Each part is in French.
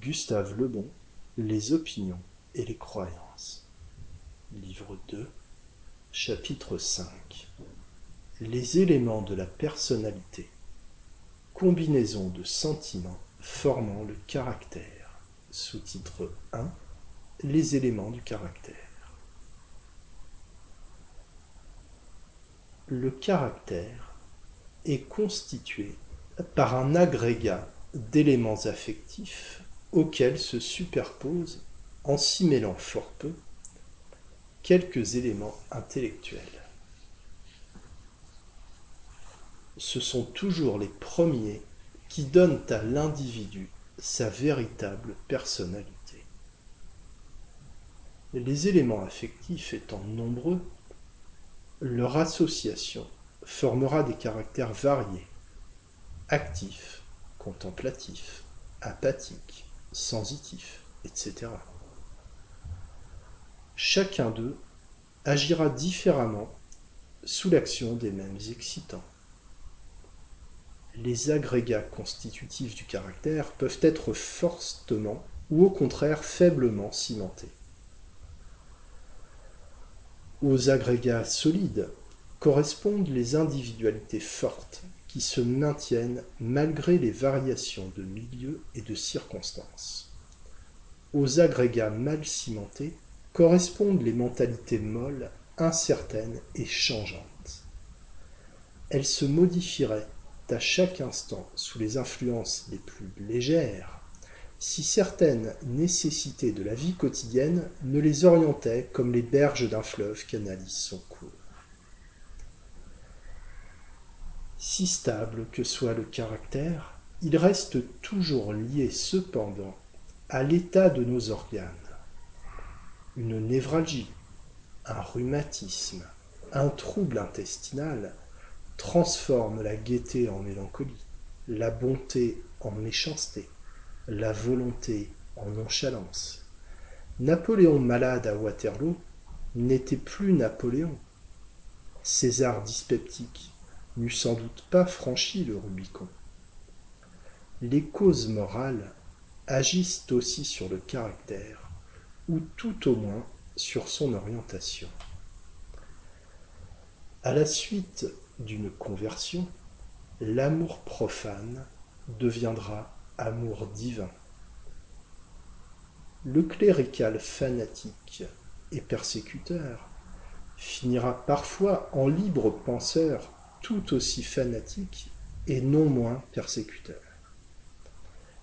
Gustave Lebon, Les opinions et les croyances. Livre 2, chapitre 5. Les éléments de la personnalité. Combinaison de sentiments formant le caractère. Sous-titre 1. Les éléments du caractère. Le caractère est constitué par un agrégat d'éléments affectifs auxquels se superposent, en s'y mêlant fort peu, quelques éléments intellectuels. Ce sont toujours les premiers qui donnent à l'individu sa véritable personnalité. Les éléments affectifs étant nombreux, leur association formera des caractères variés, actifs, contemplatifs, apathiques, sensitifs, etc. Chacun d'eux agira différemment sous l'action des mêmes excitants. Les agrégats constitutifs du caractère peuvent être fortement ou au contraire faiblement cimentés. Aux agrégats solides correspondent les individualités fortes qui se maintiennent malgré les variations de milieu et de circonstances. Aux agrégats mal cimentés correspondent les mentalités molles, incertaines et changeantes. Elles se modifieraient à chaque instant sous les influences les plus légères si certaines nécessités de la vie quotidienne ne les orientaient comme les berges d'un fleuve canalisent son cours. Si stable que soit le caractère, il reste toujours lié cependant à l'état de nos organes. Une névralgie, un rhumatisme, un trouble intestinal transforment la gaieté en mélancolie, la bonté en méchanceté, la volonté en nonchalance. Napoléon malade à Waterloo n'était plus Napoléon. César dyspeptique n'eût sans doute pas franchi le Rubicon. Les causes morales agissent aussi sur le caractère, ou tout au moins sur son orientation. À la suite d'une conversion, l'amour profane deviendra amour divin. Le clérical fanatique et persécuteur finira parfois en libre penseur tout aussi fanatique et non moins persécuteur.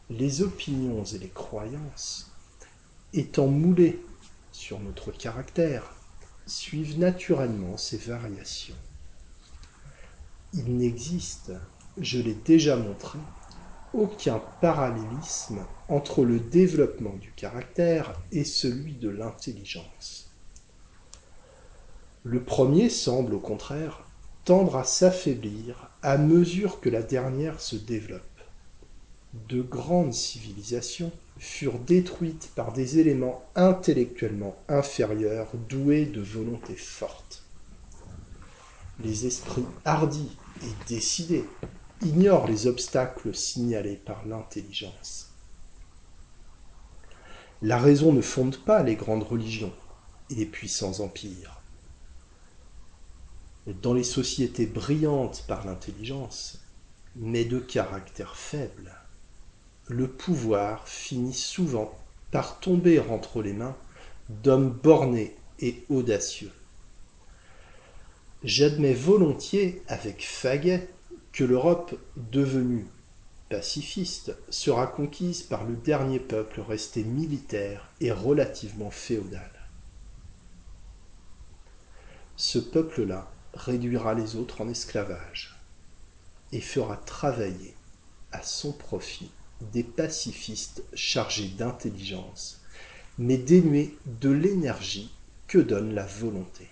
Les opinions et les croyances, étant moulées sur notre caractère, suivent naturellement ces variations. Il n'existe, je l'ai déjà montré, aucun parallélisme entre le développement du caractère et celui de l'intelligence. Le premier semble au contraire tendre à s'affaiblir à mesure que la dernière se développe. De grandes civilisations furent détruites par des éléments intellectuellement inférieurs doués de volonté forte. Les esprits hardis et décidés ignorent les obstacles signalés par l'intelligence. La raison ne fonde pas les grandes religions et les puissants empires. Dans les sociétés brillantes par l'intelligence, mais de caractère faible, le pouvoir finit souvent par tomber entre les mains d'hommes bornés et audacieux. J'admets volontiers avec Faguet que l'Europe, devenue pacifiste, sera conquise par le dernier peuple resté militaire et relativement féodal. Ce peuple-là réduira les autres en esclavage et fera travailler à son profit des pacifistes chargés d'intelligence, mais dénués de l'énergie que donne la volonté.